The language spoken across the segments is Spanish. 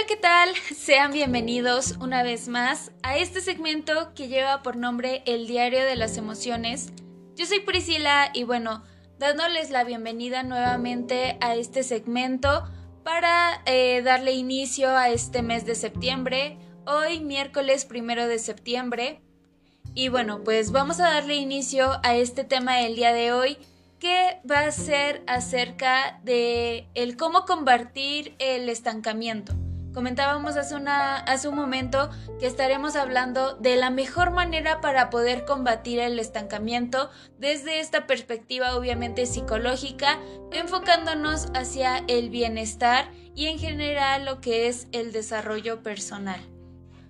Hola, ¿qué tal? Sean bienvenidos una vez más a este segmento que lleva por nombre El Diario de las Emociones. Yo soy Priscila y bueno, dándoles la bienvenida nuevamente a este segmento para eh, darle inicio a este mes de septiembre, hoy miércoles primero de septiembre. Y bueno, pues vamos a darle inicio a este tema del día de hoy que va a ser acerca de el cómo combatir el estancamiento. Comentábamos hace, un momento que estaremos hablando de la mejor manera para poder combatir el estancamiento desde esta perspectiva obviamente psicológica, enfocándonos hacia el bienestar y en general lo que es el desarrollo personal.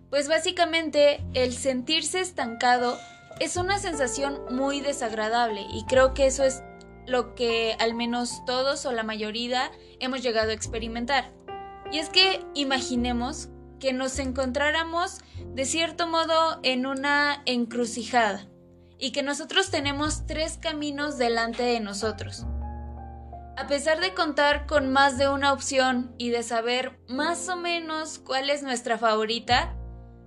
Pues básicamente el sentirse estancado es una sensación muy desagradable y creo que eso es lo que al menos todos o la mayoría hemos llegado a experimentar. Y es que imaginemos que nos encontráramos de cierto modo en una encrucijada y que nosotros tenemos tres caminos delante de nosotros. A pesar de contar con más de una opción y de saber más o menos cuál es nuestra favorita,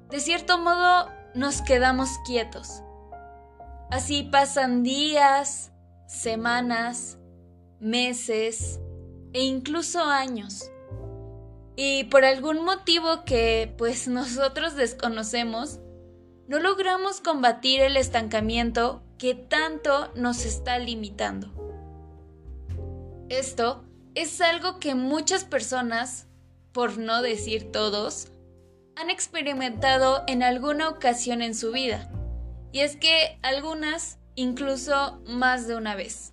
de cierto modo nos quedamos quietos. Así pasan días, semanas, meses e incluso años. Y por algún motivo que pues nosotros desconocemos, no logramos combatir el estancamiento que tanto nos está limitando. Esto es algo que muchas personas, por no decir todos, han experimentado en alguna ocasión en su vida. Y es que algunas incluso más de una vez.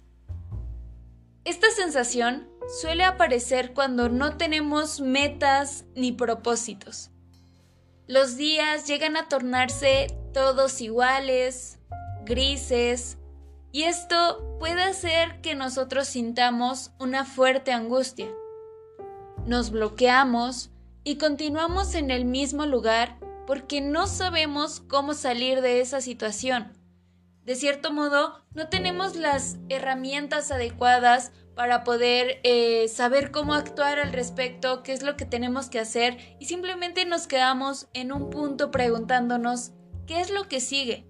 Esta sensación suele aparecer cuando no tenemos metas ni propósitos. Los días llegan a tornarse todos iguales, grises, y esto puede hacer que nosotros sintamos una fuerte angustia. Nos bloqueamos y continuamos en el mismo lugar porque no sabemos cómo salir de esa situación. De cierto modo, no tenemos las herramientas adecuadas para poder eh, saber cómo actuar al respecto, qué es lo que tenemos que hacer y simplemente nos quedamos en un punto preguntándonos qué es lo que sigue,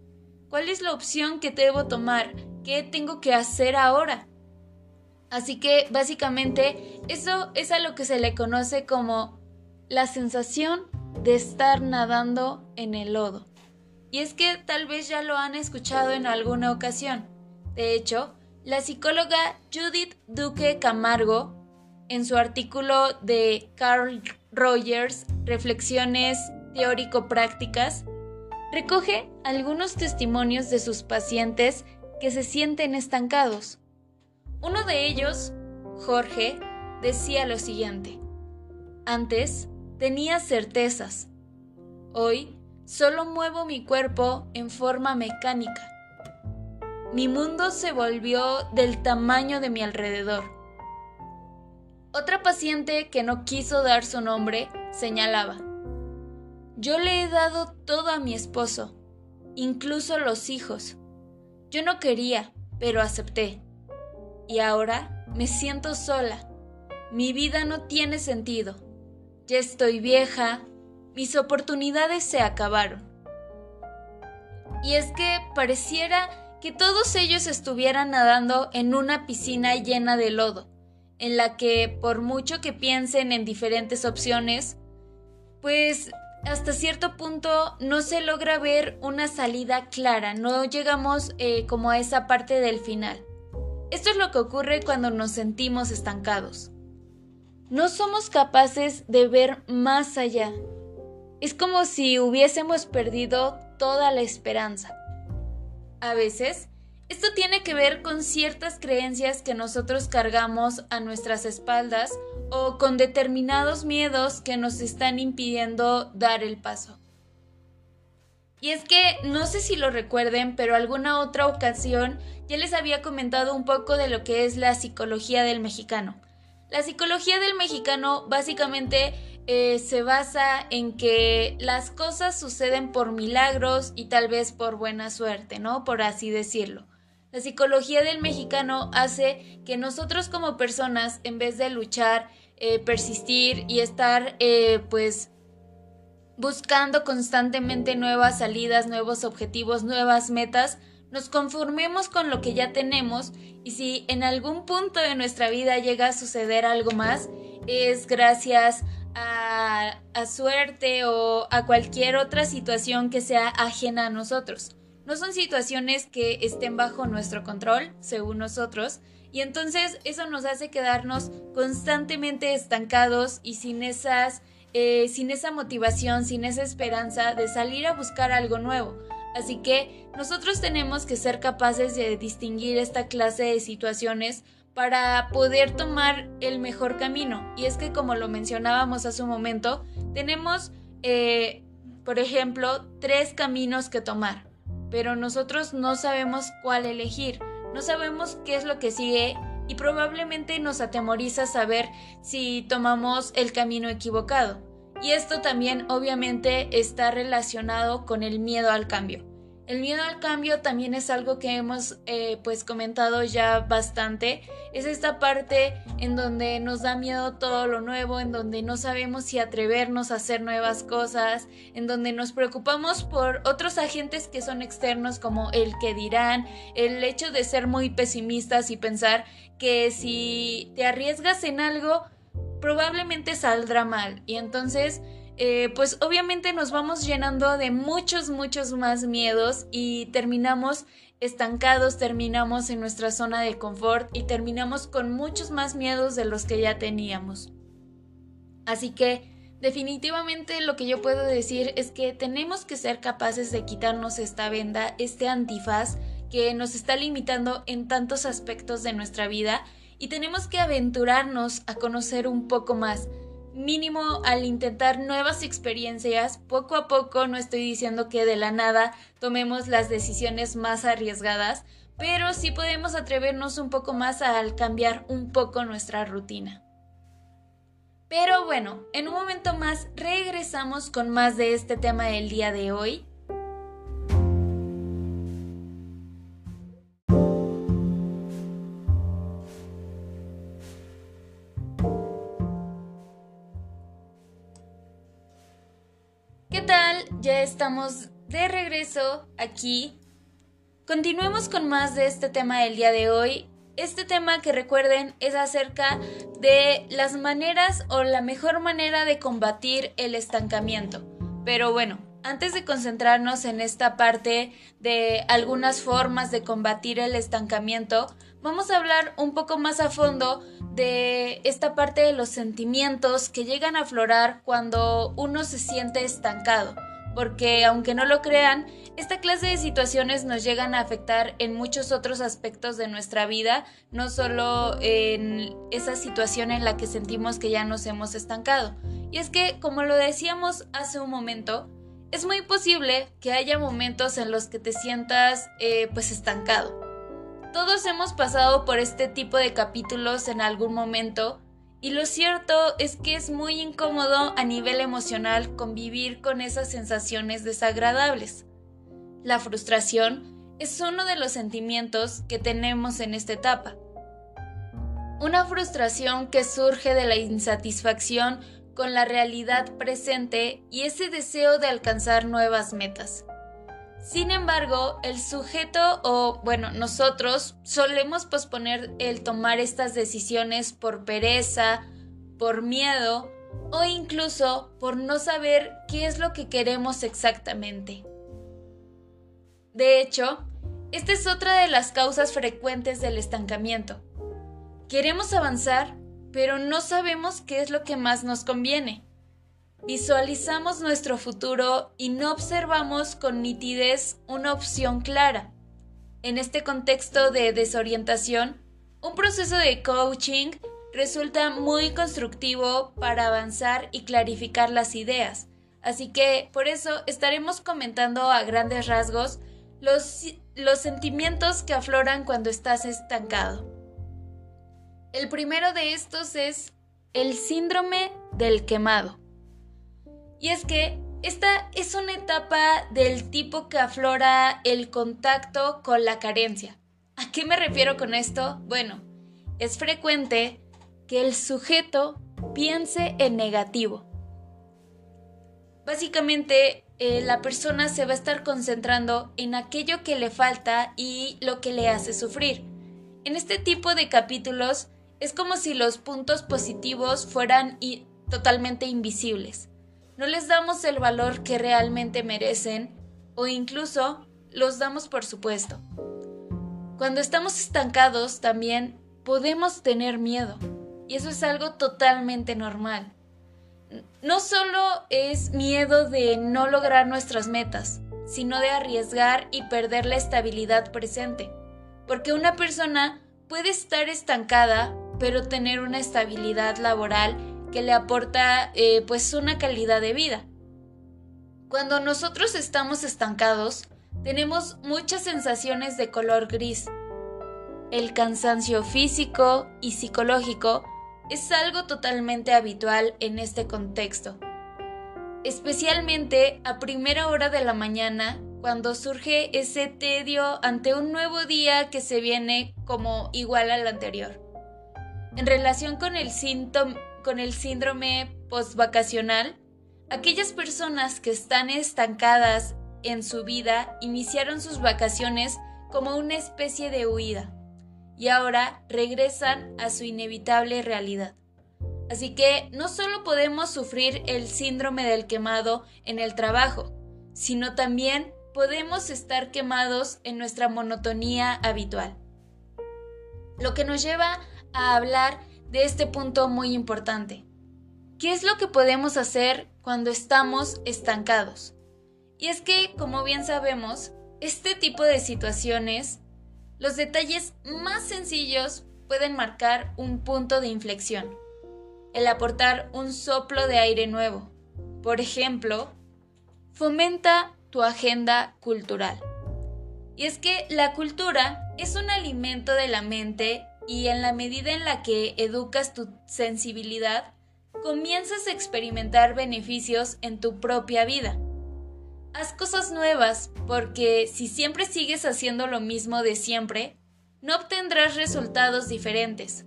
cuál es la opción que debo tomar, qué tengo que hacer ahora. Así que básicamente eso es a lo que se le conoce como la sensación de estar nadando en el lodo. Y es que tal vez ya lo han escuchado en alguna ocasión. De hecho, la psicóloga Judith Duque Camargo, en su artículo de Carl Rogers, Reflexiones teórico-prácticas, recoge algunos testimonios de sus pacientes que se sienten estancados. Uno de ellos, Jorge, decía lo siguiente, antes tenía certezas, hoy solo muevo mi cuerpo en forma mecánica mi mundo se volvió del tamaño de mi alrededor. Otra paciente que no quiso dar su nombre señalaba, yo le he dado todo a mi esposo, incluso los hijos. Yo no quería, pero acepté. Y ahora me siento sola. Mi vida no tiene sentido. Ya estoy vieja, mis oportunidades se acabaron. Y es que pareciera que todos ellos estuvieran nadando en una piscina llena de lodo, en la que por mucho que piensen en diferentes opciones, pues hasta cierto punto no se logra ver una salida clara, no llegamos eh, como a esa parte del final. Esto es lo que ocurre cuando nos sentimos estancados. No somos capaces de ver más allá. Es como si hubiésemos perdido toda la esperanza. A veces, esto tiene que ver con ciertas creencias que nosotros cargamos a nuestras espaldas o con determinados miedos que nos están impidiendo dar el paso. Y es que no sé si lo recuerden, pero alguna otra ocasión ya les había comentado un poco de lo que es la psicología del mexicano. La psicología del mexicano básicamente eh, se basa en que las cosas suceden por milagros y tal vez por buena suerte, ¿no? Por así decirlo. La psicología del mexicano hace que nosotros como personas, en vez de luchar eh, persistir y estar eh, pues buscando constantemente nuevas salidas, nuevos objetivos, nuevas metas, nos conformemos con lo que ya tenemos y si en algún punto de nuestra vida llega a suceder algo más, es gracias a, a, suerte o a cualquier otra situación que sea ajena a nosotros. No son situaciones que estén bajo nuestro control, según nosotros, y entonces eso nos hace quedarnos constantemente estancados y sin esas eh, sin esa motivación, sin esa esperanza de salir a buscar algo nuevo. Así que nosotros tenemos que ser capaces de distinguir esta clase de situaciones para poder tomar el mejor camino. Y es que como lo mencionábamos hace un momento, tenemos, eh, por ejemplo, tres caminos que tomar, pero nosotros no sabemos cuál elegir, no sabemos qué es lo que sigue y probablemente nos atemoriza saber si tomamos el camino equivocado. Y esto también obviamente está relacionado con el miedo al cambio. El miedo al cambio también es algo que hemos eh, pues comentado ya bastante. Es esta parte en donde nos da miedo todo lo nuevo, en donde no sabemos si atrevernos a hacer nuevas cosas, en donde nos preocupamos por otros agentes que son externos como el que dirán, el hecho de ser muy pesimistas y pensar que si te arriesgas en algo probablemente saldrá mal y entonces eh, pues obviamente nos vamos llenando de muchos, muchos más miedos y terminamos estancados, terminamos en nuestra zona de confort y terminamos con muchos más miedos de los que ya teníamos. Así que definitivamente lo que yo puedo decir es que tenemos que ser capaces de quitarnos esta venda, este antifaz que nos está limitando en tantos aspectos de nuestra vida y tenemos que aventurarnos a conocer un poco más mínimo al intentar nuevas experiencias, poco a poco, no estoy diciendo que de la nada tomemos las decisiones más arriesgadas, pero sí podemos atrevernos un poco más al cambiar un poco nuestra rutina. Pero bueno, en un momento más regresamos con más de este tema del día de hoy. Ya estamos de regreso aquí. Continuemos con más de este tema del día de hoy. Este tema que recuerden es acerca de las maneras o la mejor manera de combatir el estancamiento. Pero bueno, antes de concentrarnos en esta parte de algunas formas de combatir el estancamiento, vamos a hablar un poco más a fondo de esta parte de los sentimientos que llegan a aflorar cuando uno se siente estancado porque aunque no lo crean, esta clase de situaciones nos llegan a afectar en muchos otros aspectos de nuestra vida, no solo en esa situación en la que sentimos que ya nos hemos estancado. Y es que, como lo decíamos hace un momento, es muy posible que haya momentos en los que te sientas eh, pues estancado. Todos hemos pasado por este tipo de capítulos en algún momento y lo cierto es que es muy incómodo a nivel emocional convivir con esas sensaciones desagradables. La frustración es uno de los sentimientos que tenemos en esta etapa. Una frustración que surge de la insatisfacción con la realidad presente y ese deseo de alcanzar nuevas metas. Sin embargo, el sujeto o, bueno, nosotros solemos posponer el tomar estas decisiones por pereza, por miedo o incluso por no saber qué es lo que queremos exactamente. De hecho, esta es otra de las causas frecuentes del estancamiento. Queremos avanzar, pero no sabemos qué es lo que más nos conviene. Visualizamos nuestro futuro y no observamos con nitidez una opción clara. En este contexto de desorientación, un proceso de coaching resulta muy constructivo para avanzar y clarificar las ideas. Así que por eso estaremos comentando a grandes rasgos los, los sentimientos que afloran cuando estás estancado. El primero de estos es el síndrome del quemado. Y es que esta es una etapa del tipo que aflora el contacto con la carencia. ¿A qué me refiero con esto? Bueno, es frecuente que el sujeto piense en negativo. Básicamente, eh, la persona se va a estar concentrando en aquello que le falta y lo que le hace sufrir. En este tipo de capítulos es como si los puntos positivos fueran totalmente invisibles. No les damos el valor que realmente merecen o incluso los damos por supuesto. Cuando estamos estancados también podemos tener miedo y eso es algo totalmente normal. No solo es miedo de no lograr nuestras metas, sino de arriesgar y perder la estabilidad presente, porque una persona puede estar estancada pero tener una estabilidad laboral que le aporta eh, pues una calidad de vida. Cuando nosotros estamos estancados, tenemos muchas sensaciones de color gris. El cansancio físico y psicológico es algo totalmente habitual en este contexto, especialmente a primera hora de la mañana cuando surge ese tedio ante un nuevo día que se viene como igual al anterior. En relación con el, con el síndrome postvacacional, aquellas personas que están estancadas en su vida iniciaron sus vacaciones como una especie de huida y ahora regresan a su inevitable realidad. Así que no solo podemos sufrir el síndrome del quemado en el trabajo, sino también podemos estar quemados en nuestra monotonía habitual. Lo que nos lleva a hablar de este punto muy importante. ¿Qué es lo que podemos hacer cuando estamos estancados? Y es que, como bien sabemos, este tipo de situaciones los detalles más sencillos pueden marcar un punto de inflexión. El aportar un soplo de aire nuevo. Por ejemplo, fomenta tu agenda cultural. Y es que la cultura es un alimento de la mente y en la medida en la que educas tu sensibilidad, comienzas a experimentar beneficios en tu propia vida. Haz cosas nuevas, porque si siempre sigues haciendo lo mismo de siempre, no obtendrás resultados diferentes.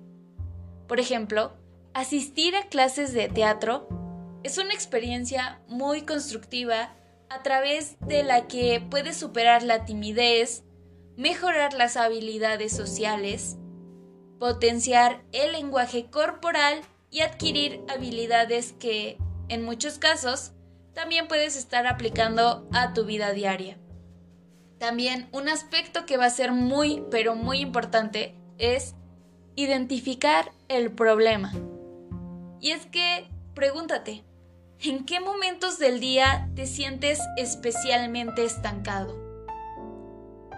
Por ejemplo, asistir a clases de teatro es una experiencia muy constructiva a través de la que puedes superar la timidez, mejorar las habilidades sociales, potenciar el lenguaje corporal y adquirir habilidades que, en muchos casos, también puedes estar aplicando a tu vida diaria. También un aspecto que va a ser muy, pero muy importante es identificar el problema. Y es que, pregúntate, ¿en qué momentos del día te sientes especialmente estancado?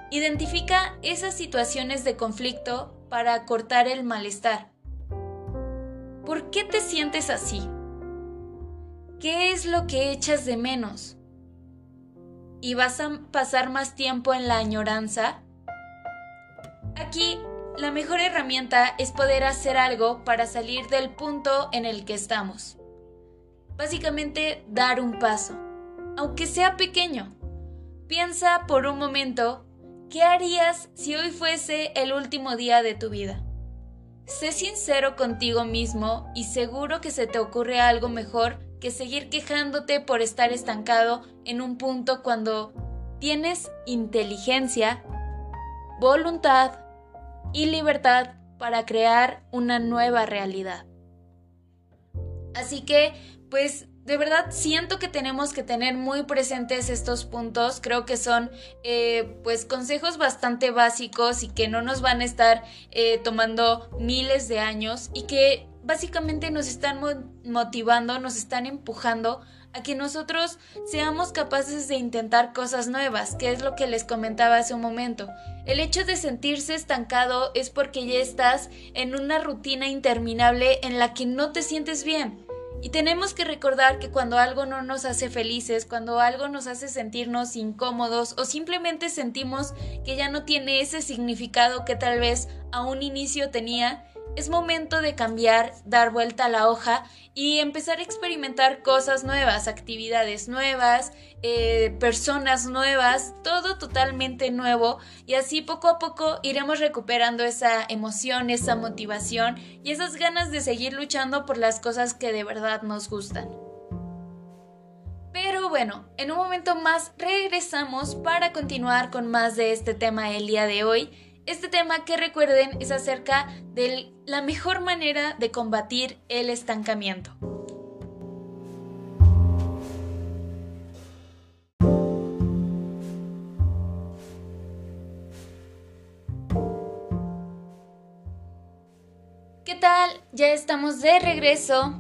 Identifica esas situaciones de conflicto para cortar el malestar. ¿Por qué te sientes así? ¿Qué es lo que echas de menos? ¿Y vas a pasar más tiempo en la añoranza? Aquí, la mejor herramienta es poder hacer algo para salir del punto en el que estamos. Básicamente, dar un paso, aunque sea pequeño. Piensa por un momento, ¿qué harías si hoy fuese el último día de tu vida? Sé sincero contigo mismo y seguro que se te ocurre algo mejor que seguir quejándote por estar estancado en un punto cuando tienes inteligencia, voluntad y libertad para crear una nueva realidad. Así que, pues de verdad siento que tenemos que tener muy presentes estos puntos. Creo que son eh, pues consejos bastante básicos y que no nos van a estar eh, tomando miles de años y que básicamente nos están motivando, nos están empujando a que nosotros seamos capaces de intentar cosas nuevas, que es lo que les comentaba hace un momento. El hecho de sentirse estancado es porque ya estás en una rutina interminable en la que no te sientes bien. Y tenemos que recordar que cuando algo no nos hace felices, cuando algo nos hace sentirnos incómodos o simplemente sentimos que ya no tiene ese significado que tal vez a un inicio tenía, es momento de cambiar, dar vuelta a la hoja y empezar a experimentar cosas nuevas, actividades nuevas, eh, personas nuevas, todo totalmente nuevo y así poco a poco iremos recuperando esa emoción, esa motivación y esas ganas de seguir luchando por las cosas que de verdad nos gustan. Pero bueno, en un momento más regresamos para continuar con más de este tema el día de hoy este tema que recuerden es acerca de la mejor manera de combatir el estancamiento. ¿Qué tal? Ya estamos de regreso.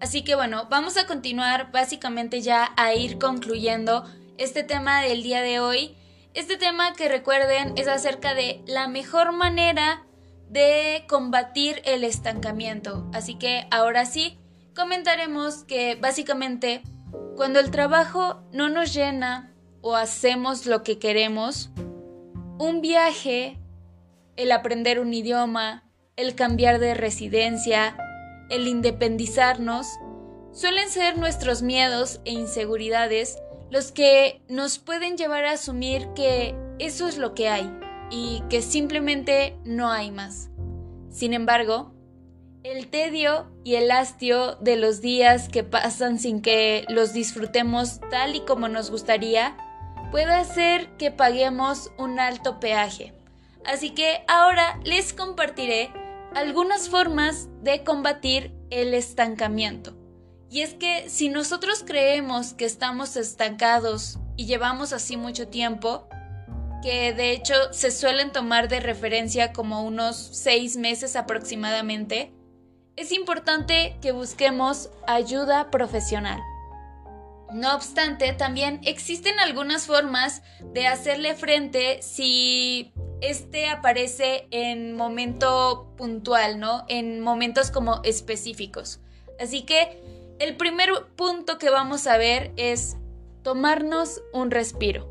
Así que bueno, vamos a continuar básicamente ya a ir concluyendo este tema del día de hoy este tema que recuerden es acerca de la mejor manera de combatir el estancamiento. Así que ahora sí, comentaremos que básicamente cuando el trabajo no nos llena o hacemos lo que queremos, un viaje, el aprender un idioma, el cambiar de residencia, el independizarnos, suelen ser nuestros miedos e inseguridades los que nos pueden llevar a asumir que eso es lo que hay y que simplemente no hay más. Sin embargo, el tedio y el hastio de los días que pasan sin que los disfrutemos tal y como nos gustaría puede hacer que paguemos un alto peaje. Así que ahora les compartiré algunas formas de combatir el estancamiento. Y es que si nosotros creemos que estamos estancados y llevamos así mucho tiempo, que de hecho se suelen tomar de referencia como unos seis meses aproximadamente, es importante que busquemos ayuda profesional. No obstante, también existen algunas formas de hacerle frente si este aparece en momento puntual, ¿no? En momentos como específicos. Así que el primer punto que vamos a ver es tomarnos un respiro.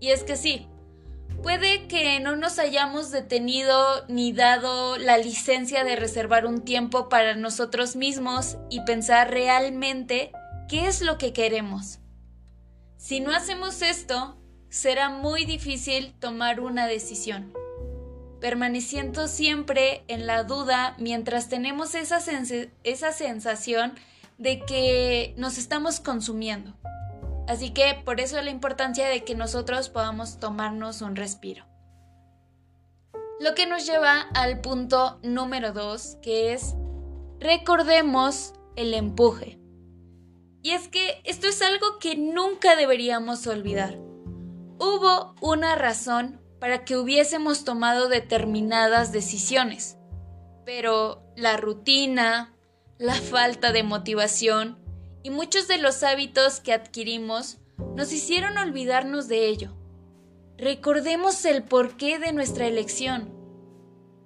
Y es que sí, puede que no nos hayamos detenido ni dado la licencia de reservar un tiempo para nosotros mismos y pensar realmente qué es lo que queremos. Si no hacemos esto, será muy difícil tomar una decisión, permaneciendo siempre en la duda mientras tenemos esa, esa sensación de que nos estamos consumiendo. Así que por eso la importancia de que nosotros podamos tomarnos un respiro. Lo que nos lleva al punto número dos, que es recordemos el empuje. Y es que esto es algo que nunca deberíamos olvidar. Hubo una razón para que hubiésemos tomado determinadas decisiones, pero la rutina, la falta de motivación y muchos de los hábitos que adquirimos nos hicieron olvidarnos de ello. Recordemos el porqué de nuestra elección.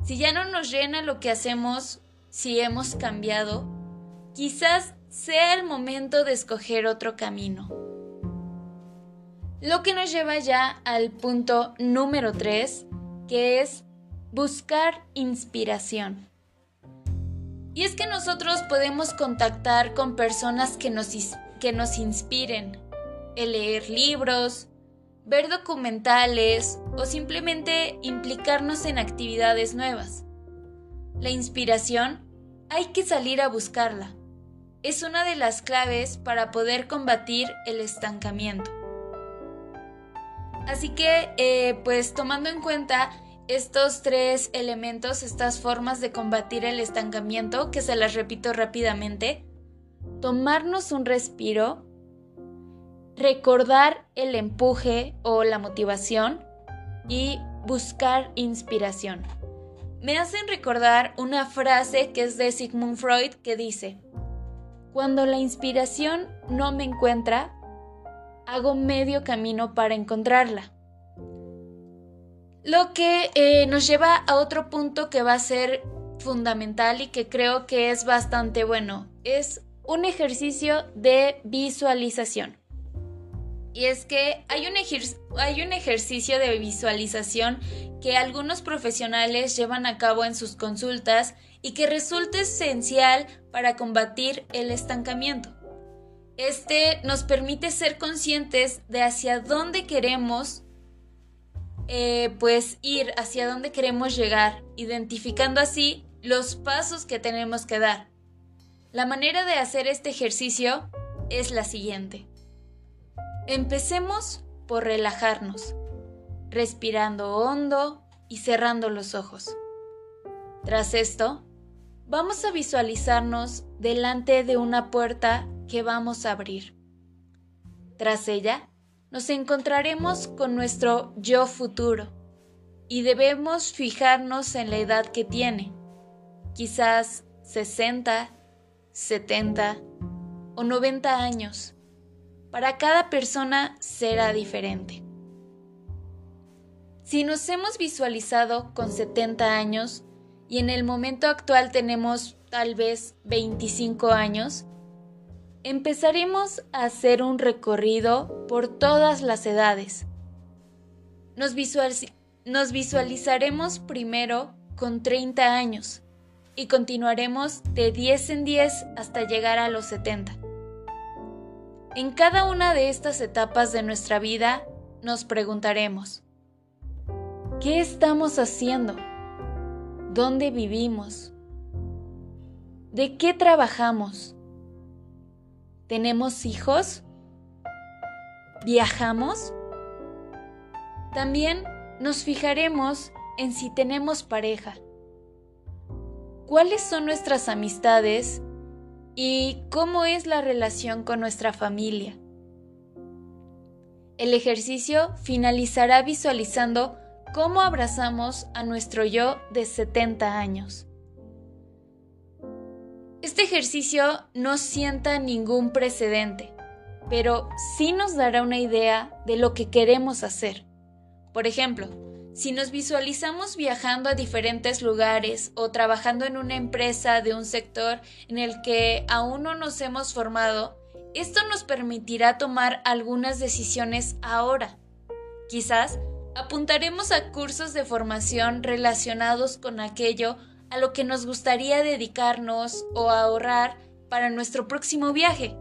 Si ya no nos llena lo que hacemos, si hemos cambiado, quizás sea el momento de escoger otro camino. Lo que nos lleva ya al punto número 3, que es buscar inspiración. Y es que nosotros podemos contactar con personas que nos, que nos inspiren, el leer libros, ver documentales o simplemente implicarnos en actividades nuevas. La inspiración hay que salir a buscarla. Es una de las claves para poder combatir el estancamiento. Así que, eh, pues tomando en cuenta estos tres elementos, estas formas de combatir el estancamiento, que se las repito rápidamente, tomarnos un respiro, recordar el empuje o la motivación y buscar inspiración. Me hacen recordar una frase que es de Sigmund Freud que dice, cuando la inspiración no me encuentra, hago medio camino para encontrarla. Lo que eh, nos lleva a otro punto que va a ser fundamental y que creo que es bastante bueno. Es un ejercicio de visualización. Y es que hay un, hay un ejercicio de visualización que algunos profesionales llevan a cabo en sus consultas y que resulta esencial para combatir el estancamiento. Este nos permite ser conscientes de hacia dónde queremos eh, pues ir, hacia dónde queremos llegar, identificando así los pasos que tenemos que dar. La manera de hacer este ejercicio es la siguiente. Empecemos por relajarnos, respirando hondo y cerrando los ojos. Tras esto, vamos a visualizarnos delante de una puerta que vamos a abrir. Tras ella, nos encontraremos con nuestro yo futuro y debemos fijarnos en la edad que tiene, quizás 60, 70 o 90 años. Para cada persona será diferente. Si nos hemos visualizado con 70 años y en el momento actual tenemos tal vez 25 años, empezaremos a hacer un recorrido por todas las edades. Nos, visualizaremos primero con 30 años y continuaremos de 10 en 10 hasta llegar a los 70. En cada una de estas etapas de nuestra vida nos preguntaremos, ¿qué estamos haciendo? ¿Dónde vivimos? ¿De qué trabajamos? ¿Tenemos hijos? ¿Viajamos? También nos fijaremos en si tenemos pareja. ¿Cuáles son nuestras amistades y cómo es la relación con nuestra familia? El ejercicio finalizará visualizando cómo abrazamos a nuestro yo de 70 años. Este ejercicio no sienta ningún precedente, pero sí nos dará una idea de lo que queremos hacer. Por ejemplo, si nos visualizamos viajando a diferentes lugares o trabajando en una empresa de un sector en el que aún no nos hemos formado, esto nos permitirá tomar algunas decisiones ahora. Quizás apuntaremos a cursos de formación relacionados con aquello a lo que nos gustaría dedicarnos o ahorrar para nuestro próximo viaje.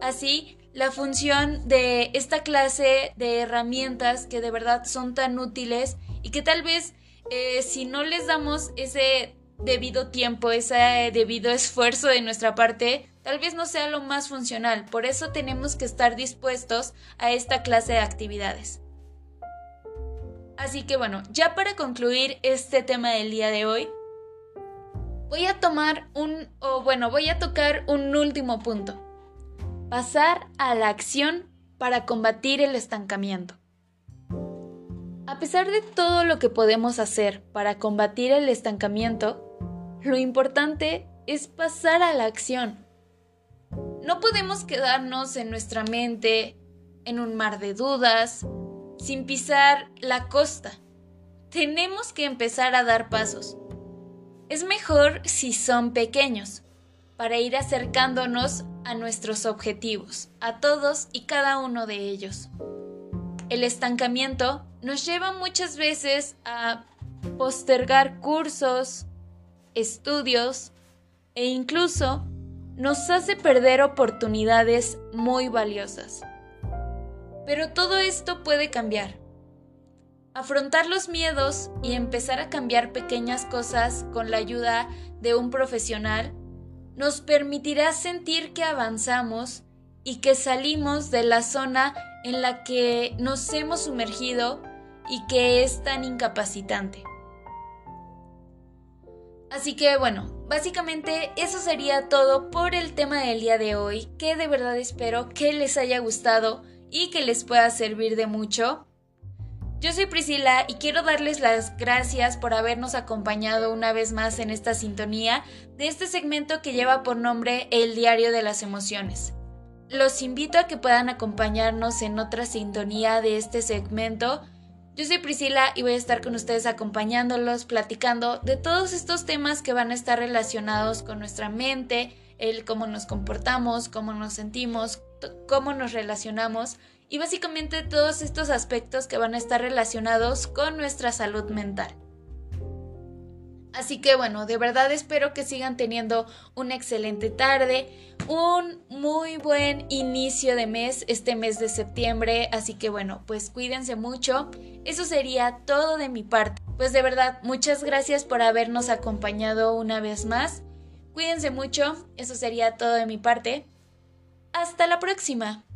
Así, la función de esta clase de herramientas que de verdad son tan útiles y que tal vez eh, si no les damos ese debido tiempo, ese debido esfuerzo de nuestra parte, tal vez no sea lo más funcional. Por eso tenemos que estar dispuestos a esta clase de actividades. Así que bueno, ya para concluir este tema del día de hoy, voy a tomar un, o bueno, voy a tocar un último punto. Pasar a la acción para combatir el estancamiento. A pesar de todo lo que podemos hacer para combatir el estancamiento, lo importante es pasar a la acción. No podemos quedarnos en nuestra mente, en un mar de dudas, sin pisar la costa. Tenemos que empezar a dar pasos. Es mejor si son pequeños, para ir acercándonos a nuestros objetivos, a todos y cada uno de ellos. El estancamiento nos lleva muchas veces a postergar cursos, estudios e incluso nos hace perder oportunidades muy valiosas. Pero todo esto puede cambiar. Afrontar los miedos y empezar a cambiar pequeñas cosas con la ayuda de un profesional nos permitirá sentir que avanzamos y que salimos de la zona en la que nos hemos sumergido y que es tan incapacitante. Así que bueno, básicamente eso sería todo por el tema del día de hoy, que de verdad espero que les haya gustado y que les pueda servir de mucho. Yo soy Priscila y quiero darles las gracias por habernos acompañado una vez más en esta sintonía de este segmento que lleva por nombre El Diario de las Emociones. Los invito a que puedan acompañarnos en otra sintonía de este segmento. Yo soy Priscila y voy a estar con ustedes acompañándolos, platicando de todos estos temas que van a estar relacionados con nuestra mente, el cómo nos comportamos, cómo nos sentimos, cómo nos relacionamos y básicamente todos estos aspectos que van a estar relacionados con nuestra salud mental. Así que bueno, de verdad espero que sigan teniendo una excelente tarde, un muy buen inicio de mes, este mes de septiembre. Así que bueno, pues cuídense mucho. Eso sería todo de mi parte. Pues de verdad, muchas gracias por habernos acompañado una vez más. Cuídense mucho, eso sería todo de mi parte. Hasta la próxima.